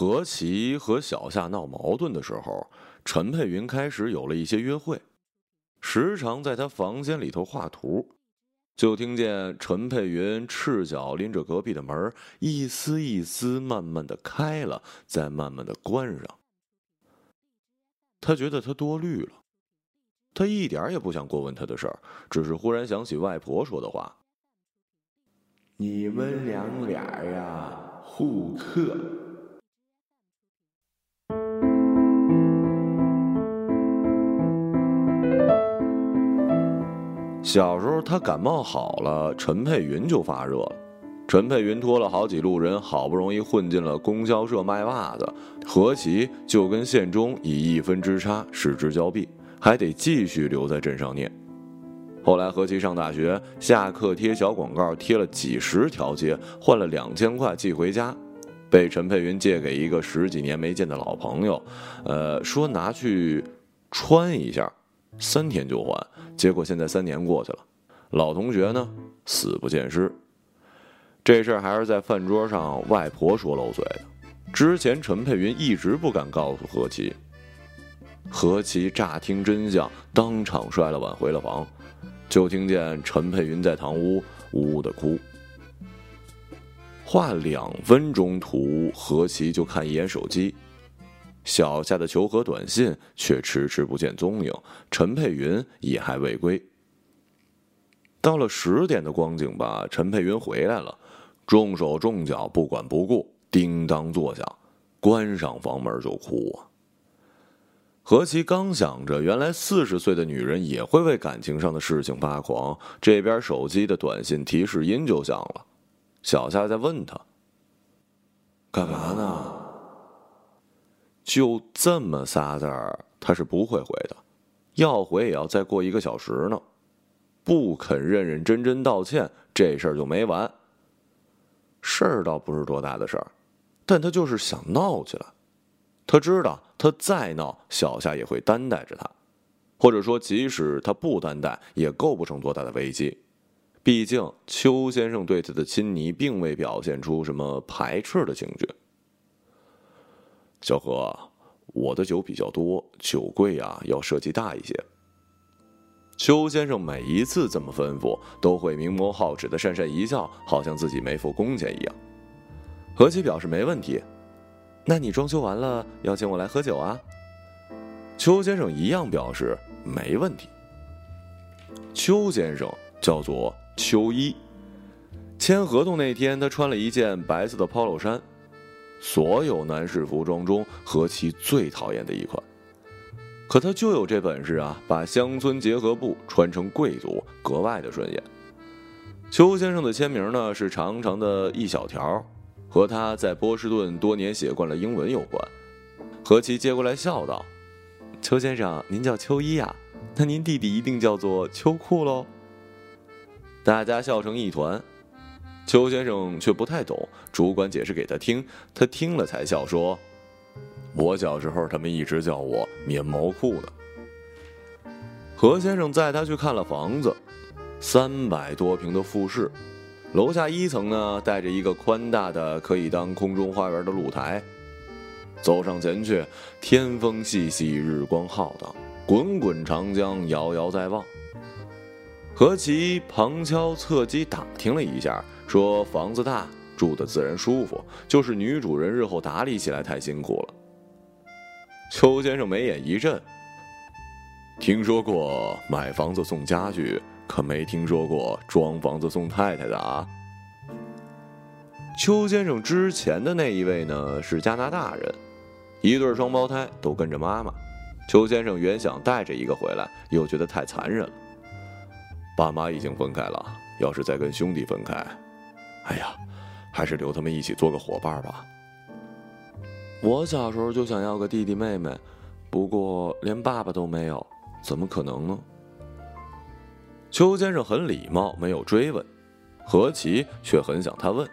何其和小夏闹矛盾的时候，陈佩云开始有了一些约会，时常在他房间里头画图，就听见陈佩云赤脚拎着隔壁的门，一丝一丝慢慢的开了，再慢慢的关上。他觉得他多虑了，他一点也不想过问他的事儿，只是忽然想起外婆说的话：“你们两俩呀，互克。”小时候他感冒好了，陈佩云就发热了。陈佩云托了好几路人，好不容易混进了供销社卖袜子。何其就跟县中以一分之差失之交臂，还得继续留在镇上念。后来何其上大学，下课贴小广告贴了几十条街，换了两千块寄回家，被陈佩云借给一个十几年没见的老朋友，呃，说拿去穿一下，三天就还。结果现在三年过去了，老同学呢死不见尸。这事儿还是在饭桌上，外婆说漏嘴的。之前陈佩云一直不敢告诉何其。何其乍听真相，当场摔了碗回了房，就听见陈佩云在堂屋呜呜的哭。画两分钟图，何其就看一眼手机，小夏的求和短信却迟迟不见踪影，陈佩云也还未归。到了十点的光景吧，陈佩云回来了。重手重脚，不管不顾，叮当作响，关上房门就哭啊。何其刚想着，原来四十岁的女人也会为感情上的事情发狂，这边手机的短信提示音就响了。小夏在问他：“干嘛呢？”就这么仨字儿，他是不会回的，要回也要再过一个小时呢。不肯认认真真道歉，这事儿就没完。事儿倒不是多大的事儿，但他就是想闹起来。他知道，他再闹，小夏也会担待着他，或者说，即使他不担待，也构不成多大的危机。毕竟，邱先生对他的亲昵，并未表现出什么排斥的情绪。小何，我的酒比较多，酒柜啊要设计大一些。邱先生每一次这么吩咐，都会明眸皓齿的讪讪一笑，好像自己没付工钱一样。何其表示没问题，那你装修完了邀请我来喝酒啊？邱先生一样表示没问题。邱先生叫做邱一，签合同那天他穿了一件白色的 polo 衫，所有男士服装中何其最讨厌的一款。可他就有这本事啊，把乡村结合部穿成贵族，格外的顺眼。邱先生的签名呢是长长的一小条，和他在波士顿多年写惯了英文有关。何其接过来笑道：“邱先生，您叫邱一呀？那您弟弟一定叫做秋裤喽？”大家笑成一团，邱先生却不太懂，主管解释给他听，他听了才笑说。我小时候，他们一直叫我棉毛裤呢。何先生载他去看了房子，三百多平的复式，楼下一层呢带着一个宽大的可以当空中花园的露台。走上前去，天风细细，日光浩荡，滚滚长江遥遥在望。何其旁敲侧击打听了一下，说房子大，住的自然舒服，就是女主人日后打理起来太辛苦了。邱先生眉眼一震，听说过买房子送家具，可没听说过装房子送太太的啊。邱先生之前的那一位呢是加拿大人，一对双胞胎都跟着妈妈。邱先生原想带着一个回来，又觉得太残忍了。爸妈已经分开了，要是再跟兄弟分开，哎呀，还是留他们一起做个伙伴吧。我小时候就想要个弟弟妹妹，不过连爸爸都没有，怎么可能呢？邱先生很礼貌，没有追问，何其却很想他问。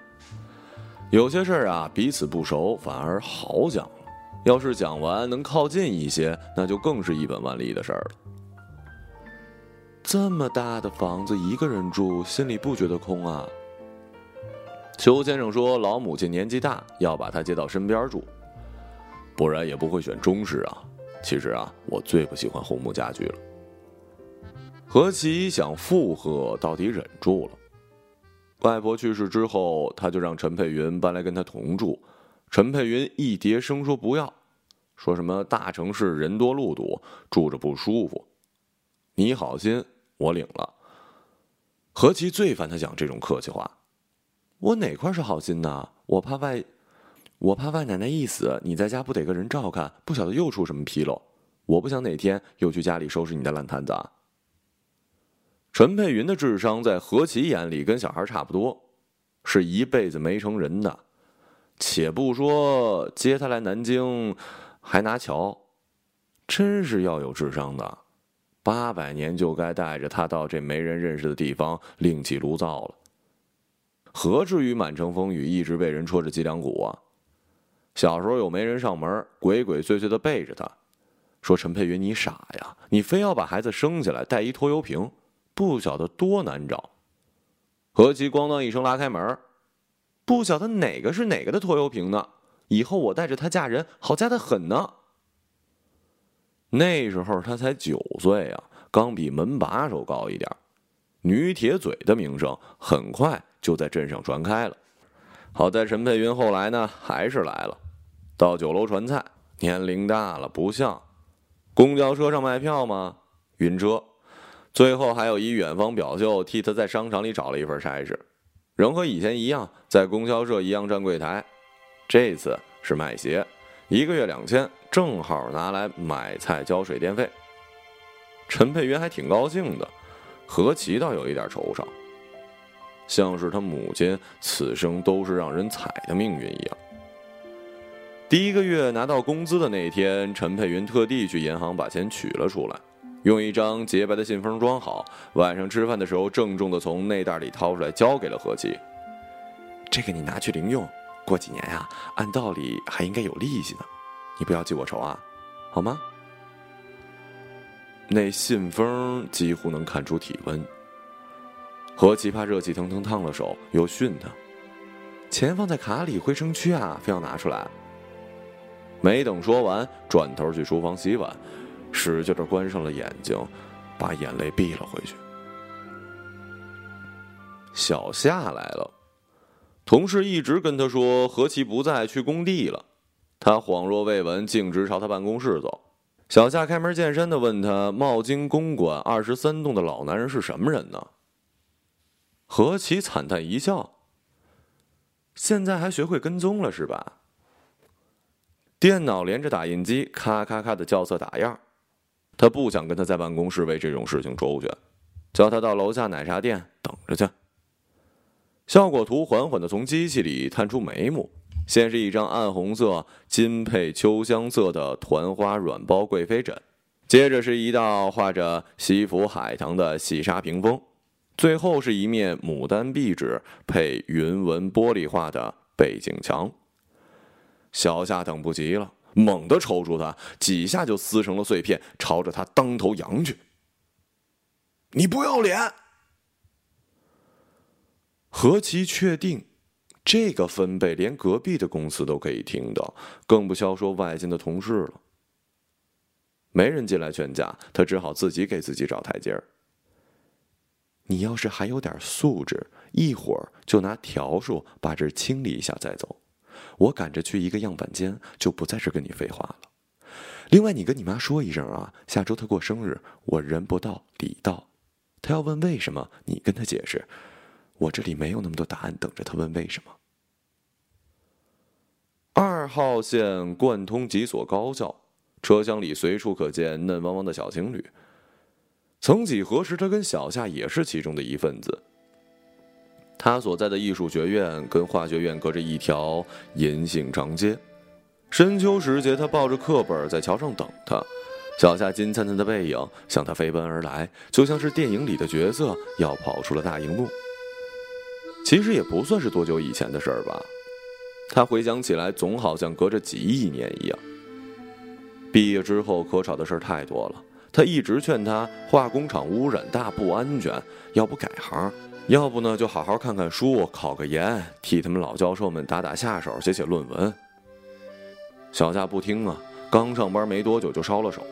有些事儿啊，彼此不熟反而好讲，要是讲完能靠近一些，那就更是一本万利的事儿了。这么大的房子，一个人住，心里不觉得空啊？邱先生说，老母亲年纪大，要把他接到身边住。不然也不会选中式啊。其实啊，我最不喜欢红木家具了。何其想附和，到底忍住了。外婆去世之后，他就让陈佩云搬来跟他同住。陈佩云一叠声说不要，说什么大城市人多路堵，住着不舒服。你好心，我领了。何其最烦他讲这种客气话。我哪块是好心呢？我怕外，我怕外奶奶一死，你在家不得个人照看，不晓得又出什么纰漏。我不想哪天又去家里收拾你的烂摊子。陈佩云的智商在何其眼里跟小孩差不多，是一辈子没成人的。且不说接他来南京，还拿桥，真是要有智商的。八百年就该带着他到这没人认识的地方另起炉灶了。何至于满城风雨一直被人戳着脊梁骨啊？小时候有媒人上门，鬼鬼祟祟的背着他，说：“陈佩云，你傻呀，你非要把孩子生下来带一拖油瓶。”不晓得多难找，何其咣当一声拉开门，不晓得哪个是哪个的拖油瓶呢？以后我带着她嫁人，好嫁的很呢。那时候她才九岁啊，刚比门把手高一点，女铁嘴的名声很快就在镇上传开了。好在陈佩云后来呢，还是来了，到酒楼传菜，年龄大了不像，公交车上卖票吗？晕车。最后还有一远方表舅替他在商场里找了一份差事，仍和以前一样，在供销社一样站柜台。这次是卖鞋，一个月两千，正好拿来买菜、交水电费。陈佩云还挺高兴的，何其倒有一点惆怅，像是他母亲此生都是让人踩的命运一样。第一个月拿到工资的那天，陈佩云特地去银行把钱取了出来。用一张洁白的信封装好，晚上吃饭的时候郑重的从内袋里掏出来，交给了何琪。这个你拿去零用，过几年呀，按道理还应该有利息呢，你不要记我仇啊，好吗？那信封几乎能看出体温。何琪怕热气腾腾烫了手，又训他：“钱放在卡里会生蛆啊，非要拿出来。”没等说完，转头去厨房洗碗。使劲的关上了眼睛，把眼泪闭了回去。小夏来了，同事一直跟他说何其不在，去工地了。他恍若未闻，径直朝他办公室走。小夏开门见山的问他：“茂京公馆二十三栋的老男人是什么人呢？”何其惨淡一笑：“现在还学会跟踪了是吧？”电脑连着打印机，咔咔咔的校色打样。他不想跟他在办公室为这种事情周旋，叫他到楼下奶茶店等着去。效果图缓缓的从机器里探出眉目，先是一张暗红色金配秋香色的团花软包贵妃枕，接着是一道画着西府海棠的细纱屏风，最后是一面牡丹壁纸配云纹玻璃画的背景墙。小夏等不及了。猛地抽住他，几下就撕成了碎片，朝着他当头扬去。你不要脸！何其确定，这个分贝连隔壁的公司都可以听到，更不消说外间的同事了。没人进来劝架，他只好自己给自己找台阶儿。你要是还有点素质，一会儿就拿笤帚把这清理一下再走。我赶着去一个样板间，就不在这跟你废话了。另外，你跟你妈说一声啊，下周她过生日，我人不到礼到。她要问为什么，你跟她解释，我这里没有那么多答案等着她问为什么。二号线贯通几所高校，车厢里随处可见嫩汪汪的小情侣。曾几何时，他跟小夏也是其中的一份子。他所在的艺术学院跟化学院隔着一条银杏长街。深秋时节，他抱着课本在桥上等他。小夏金灿灿的背影向他飞奔而来，就像是电影里的角色要跑出了大荧幕。其实也不算是多久以前的事儿吧。他回想起来，总好像隔着几亿年一样。毕业之后，可吵的事儿太多了。他一直劝他，化工厂污染大，不安全，要不改行。要不呢，就好好看看书，考个研，替他们老教授们打打下手，写写论文。小夏不听啊，刚上班没多久就烧了手。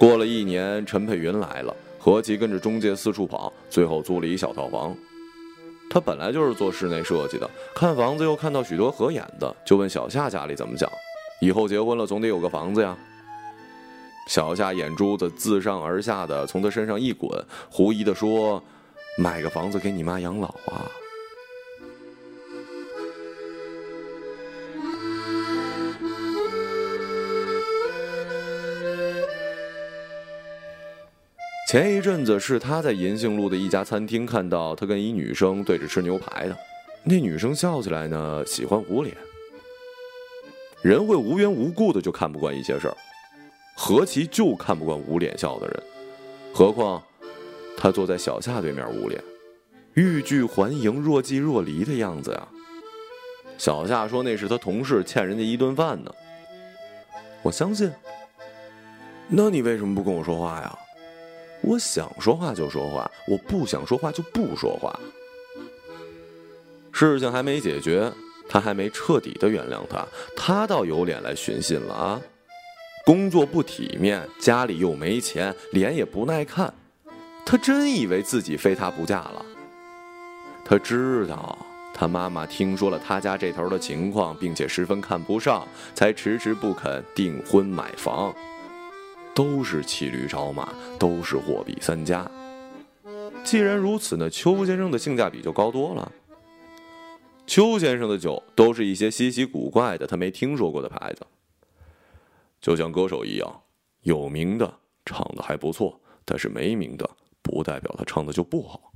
过了一年，陈佩云来了，何其跟着中介四处跑，最后租了一小套房。他本来就是做室内设计的，看房子又看到许多合眼的，就问小夏家里怎么讲，以后结婚了总得有个房子呀。小夏眼珠子自上而下的从他身上一滚，狐疑的说：“买个房子给你妈养老啊。”前一阵子是他在银杏路的一家餐厅看到他跟一女生对着吃牛排的，那女生笑起来呢喜欢捂脸。人会无缘无故的就看不惯一些事儿，何其就看不惯捂脸笑的人，何况他坐在小夏对面捂脸，欲拒还迎、若即若离的样子呀。小夏说那是他同事欠人家一顿饭呢。我相信。那你为什么不跟我说话呀？我想说话就说话，我不想说话就不说话。事情还没解决，他还没彻底的原谅他，他倒有脸来寻衅了啊！工作不体面，家里又没钱，脸也不耐看，他真以为自己非他不嫁了？他知道他妈妈听说了他家这头的情况，并且十分看不上，才迟迟不肯订婚买房。都是骑驴找马，都是货比三家。既然如此呢，邱先生的性价比就高多了。邱先生的酒都是一些稀奇古怪的、他没听说过的牌子。就像歌手一样，有名的唱的还不错，但是没名的不代表他唱的就不好。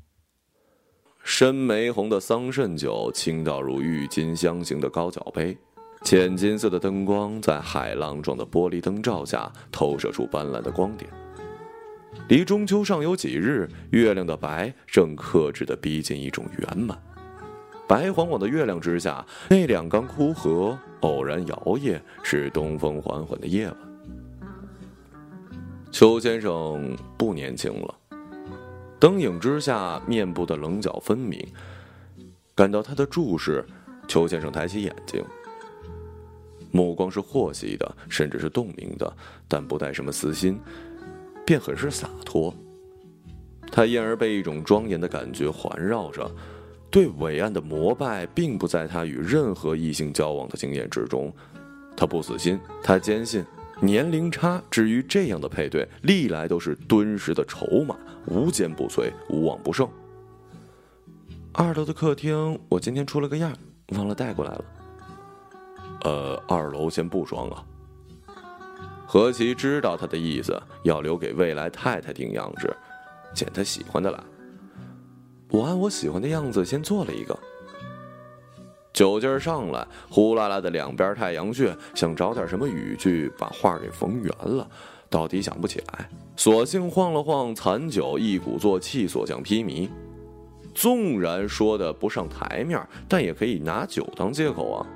深玫红的桑葚酒，倾倒入郁金香型的高脚杯。浅金色的灯光在海浪状的玻璃灯罩下投射出斑斓的光点。离中秋尚有几日，月亮的白正克制地逼近一种圆满。白晃晃的月亮之下，那两缸枯荷偶然摇曳，是东风缓缓的夜晚。邱先生不年轻了，灯影之下面部的棱角分明。感到他的注视，邱先生抬起眼睛。目光是和煦的，甚至是洞明的，但不带什么私心，便很是洒脱。他因而被一种庄严的感觉环绕着，对伟岸的膜拜并不在他与任何异性交往的经验之中。他不死心，他坚信年龄差至于这样的配对，历来都是敦实的筹码，无坚不摧，无往不胜。二楼的客厅，我今天出了个样，忘了带过来了。呃，二楼先不装了。何其知道他的意思，要留给未来太太定样子，捡他喜欢的来。我按我喜欢的样子先做了一个。酒劲儿上来，呼啦啦的两边太阳穴，想找点什么语句把话给缝圆了，到底想不起来，索性晃了晃残酒，一鼓作气，所向披靡。纵然说的不上台面，但也可以拿酒当借口啊。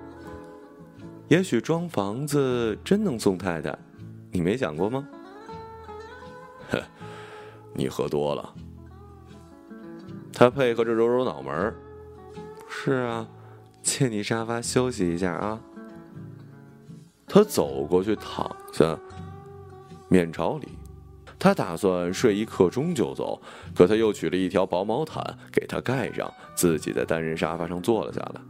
也许装房子真能送太太，你没想过吗？呵，你喝多了。他配合着揉揉脑门儿。是啊，借你沙发休息一下啊。他走过去躺下，面朝里。他打算睡一刻钟就走，可他又取了一条薄毛毯给他盖上，自己在单人沙发上坐了下来。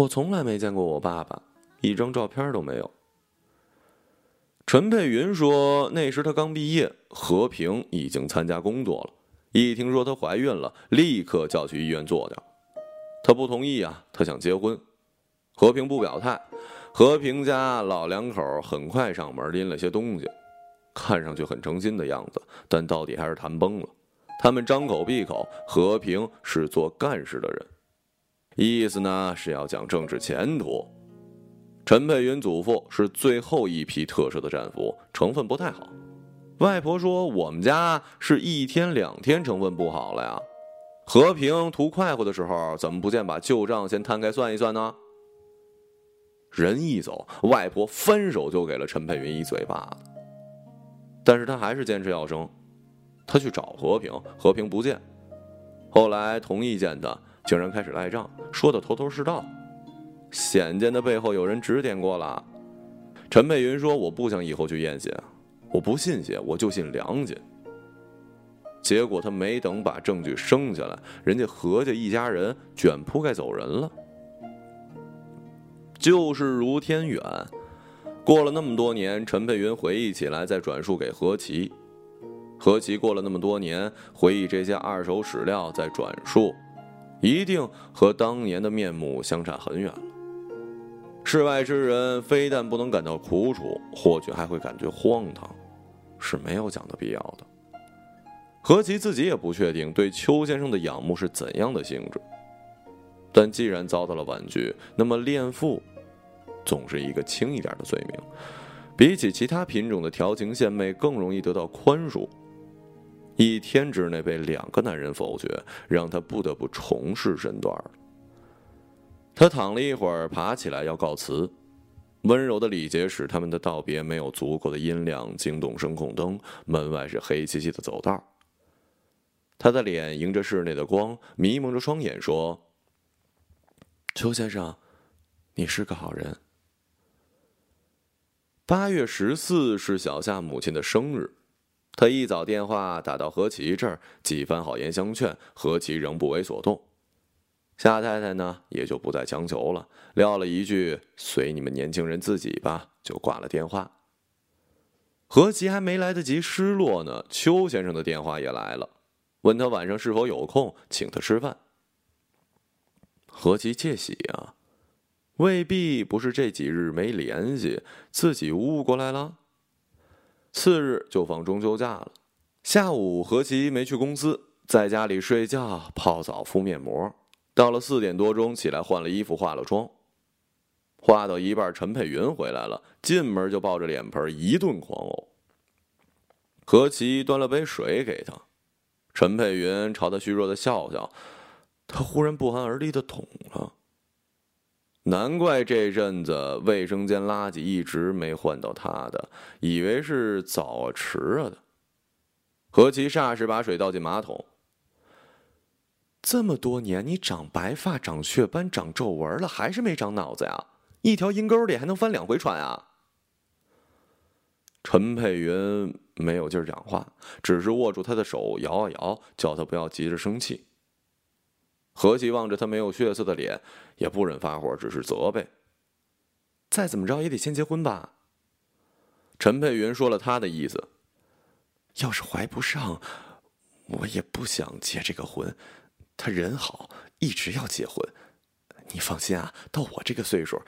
我从来没见过我爸爸，一张照片都没有。陈佩云说，那时他刚毕业，和平已经参加工作了。一听说她怀孕了，立刻叫去医院做掉。她不同意啊，她想结婚。和平不表态。和平家老两口很快上门拎了些东西，看上去很诚心的样子，但到底还是谈崩了。他们张口闭口，和平是做干事的人。意思呢是要讲政治前途。陈佩云祖父是最后一批特赦的战俘，成分不太好。外婆说我们家是一天两天成分不好了呀。和平图快活的时候，怎么不见把旧账先摊开算一算呢？人一走，外婆翻手就给了陈佩云一嘴巴子。但是他还是坚持要生。他去找和平，和平不见。后来同意见的竟然开始赖账，说的头头是道，显见的背后有人指点过了。陈佩云说：“我不想以后去验血，我不信邪，我就信良心。”结果他没等把证据生下来，人家何家一家人卷铺盖走人了。就是如天远，过了那么多年，陈佩云回忆起来，再转述给何其。何其过了那么多年，回忆这些二手史料，再转述，一定和当年的面目相差很远了。世外之人非但不能感到苦楚，或许还会感觉荒唐，是没有讲的必要的。何其自己也不确定对邱先生的仰慕是怎样的性质，但既然遭到了婉拒，那么恋父，总是一个轻一点的罪名，比起其他品种的调情献媚更容易得到宽恕。一天之内被两个男人否决，让他不得不重试身段。他躺了一会儿，爬起来要告辞。温柔的礼节使他们的道别没有足够的音量惊动声控灯。门外是黑漆漆的走道。他的脸迎着室内的光，迷蒙着双眼说：“邱先生，你是个好人。”八月十四是小夏母亲的生日。他一早电话打到何其这儿，几番好言相劝，何其仍不为所动。夏太太呢，也就不再强求了，撂了一句“随你们年轻人自己吧”，就挂了电话。何其还没来得及失落呢，邱先生的电话也来了，问他晚上是否有空，请他吃饭。何其窃喜啊，未必不是这几日没联系，自己误过来了。次日就放中秋假了。下午何其没去公司，在家里睡觉、泡澡、敷面膜。到了四点多钟起来换了衣服、化了妆。化到一半，陈佩云回来了，进门就抱着脸盆一顿狂呕。何其端了杯水给他，陈佩云朝他虚弱的笑笑，他忽然不寒而栗的懂了。难怪这阵子卫生间垃圾一直没换到他的，以为是早啊迟啊的。何其霎时把水倒进马桶。这么多年，你长白发、长雀斑、长皱纹了，还是没长脑子呀？一条阴沟里还能翻两回船啊？陈佩云没有劲儿讲话，只是握住他的手，摇啊摇，叫他不要急着生气。何其望着他没有血色的脸，也不忍发火，只是责备：“再怎么着也得先结婚吧。”陈佩云说了他的意思：“要是怀不上，我也不想结这个婚。他人好，一直要结婚。你放心啊，到我这个岁数，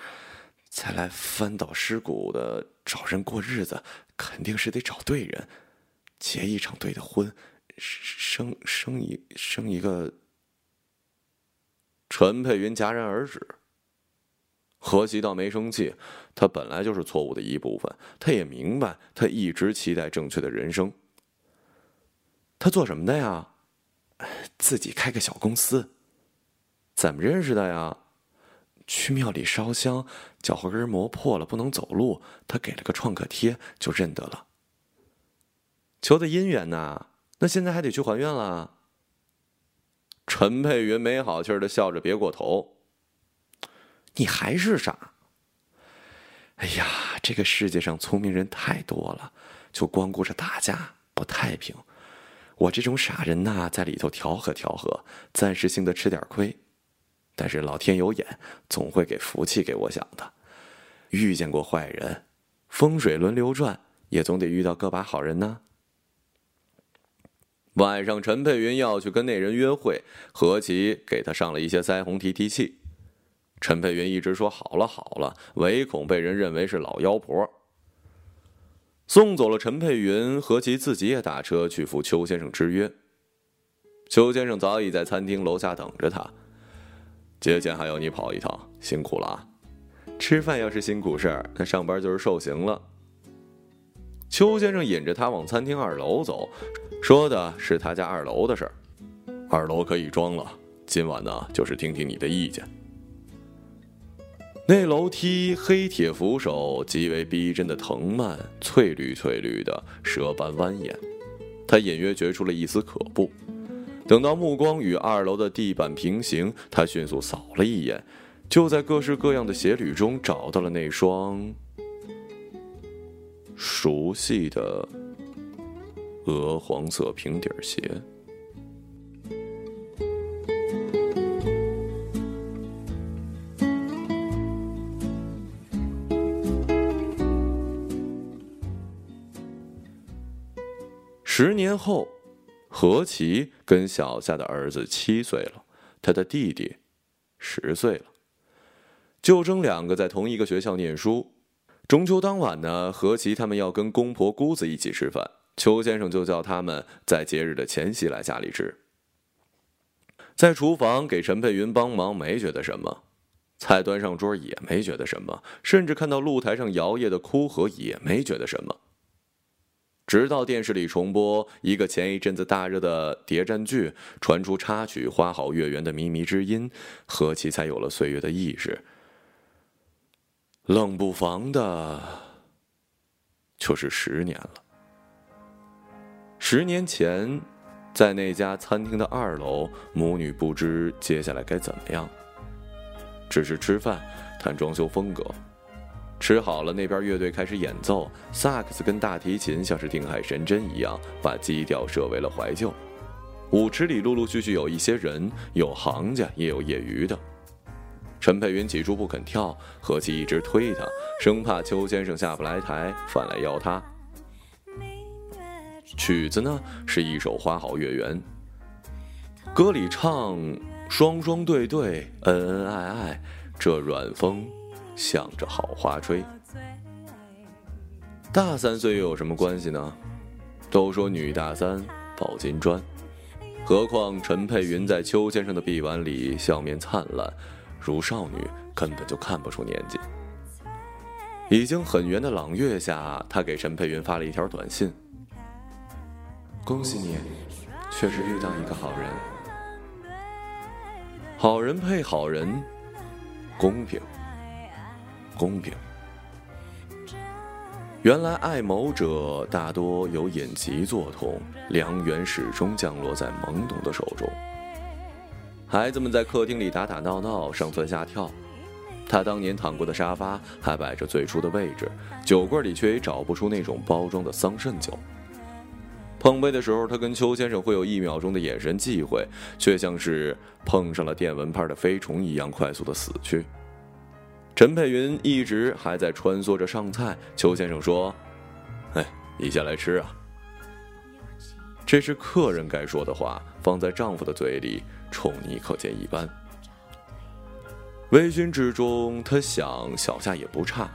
再来翻倒尸骨的找人过日子，肯定是得找对人，结一场对的婚，生生一生一个。”陈佩云戛然而止。何其倒没生气，他本来就是错误的一部分，他也明白，他一直期待正确的人生。他做什么的呀？自己开个小公司。怎么认识的呀？去庙里烧香，脚后跟磨破了，不能走路，他给了个创可贴，就认得了。求的姻缘呐，那现在还得去还愿了。陈佩云没好气儿的笑着，别过头。你还是傻。哎呀，这个世界上聪明人太多了，就光顾着打架不太平。我这种傻人呐，在里头调和调和，暂时性的吃点亏。但是老天有眼，总会给福气给我想的。遇见过坏人，风水轮流转，也总得遇到个把好人呢。晚上，陈佩云要去跟那人约会，何其给他上了一些腮红提提气。陈佩云一直说好了好了，唯恐被人认为是老妖婆。送走了陈佩云，何其自己也打车去赴邱先生之约。邱先生早已在餐厅楼下等着他，节前还要你跑一趟，辛苦了啊！吃饭要是辛苦事儿，那上班就是受刑了。邱先生引着他往餐厅二楼走。说的是他家二楼的事儿，二楼可以装了。今晚呢，就是听听你的意见。那楼梯黑铁扶手极为逼真的藤蔓，翠绿翠绿的，蛇般蜿蜒。他隐约觉出了一丝可怖。等到目光与二楼的地板平行，他迅速扫了一眼，就在各式各样的鞋履中找到了那双熟悉的鹅黄色平底鞋。十年后，何其跟小夏的儿子七岁了，他的弟弟十岁了，就争两个在同一个学校念书。中秋当晚呢，何其他们要跟公婆姑子一起吃饭，邱先生就叫他们在节日的前夕来家里吃。在厨房给陈佩云帮忙，没觉得什么；菜端上桌也没觉得什么，甚至看到露台上摇曳的枯荷也没觉得什么。直到电视里重播一个前一阵子大热的谍战剧，传出插曲《花好月圆》的靡靡之音，何其才有了岁月的意识。冷不防的，就是十年了。十年前，在那家餐厅的二楼，母女不知接下来该怎么样，只是吃饭，谈装修风格。吃好了，那边乐队开始演奏，萨克斯跟大提琴像是定海神针一样，把基调设为了怀旧。舞池里陆陆续续有一些人，有行家，也有业余的。陈佩云起初不肯跳，何其一直推他，生怕邱先生下不来台，反来邀他。曲子呢是一首《花好月圆》，歌里唱双双对对，恩恩爱爱，这软风。向着好花吹，大三岁又有什么关系呢？都说女大三抱金砖，何况陈佩云在邱先生的臂弯里笑面灿烂，如少女，根本就看不出年纪。已经很圆的朗月下，他给陈佩云发了一条短信：“恭喜你，确实遇到一个好人，好人配好人，公平。”公平。原来爱某者大多有隐疾作痛，良缘始终降落在懵懂的手中。孩子们在客厅里打打闹闹，上蹿下跳。他当年躺过的沙发还摆着最初的位置，酒柜里却也找不出那种包装的桑葚酒。碰杯的时候，他跟邱先生会有一秒钟的眼神忌讳，却像是碰上了电蚊拍的飞虫一样快速的死去。陈佩云一直还在穿梭着上菜。邱先生说：“哎，你先来吃啊。”这是客人该说的话，放在丈夫的嘴里，宠溺可见一斑。微醺之中，他想小夏也不差，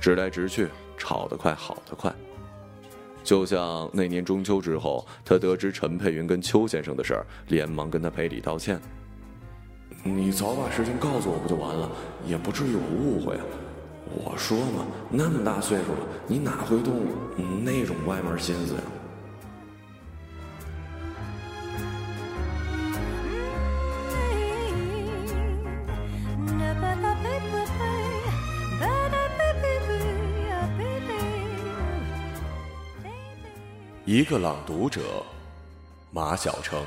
直来直去，吵得快，好得快。就像那年中秋之后，他得知陈佩云跟邱先生的事儿，连忙跟他赔礼道歉。你早把事情告诉我不就完了，也不至于有误会啊！我说嘛，那么大岁数了，你哪会动那种歪门心思呀？一个朗读者，马晓成。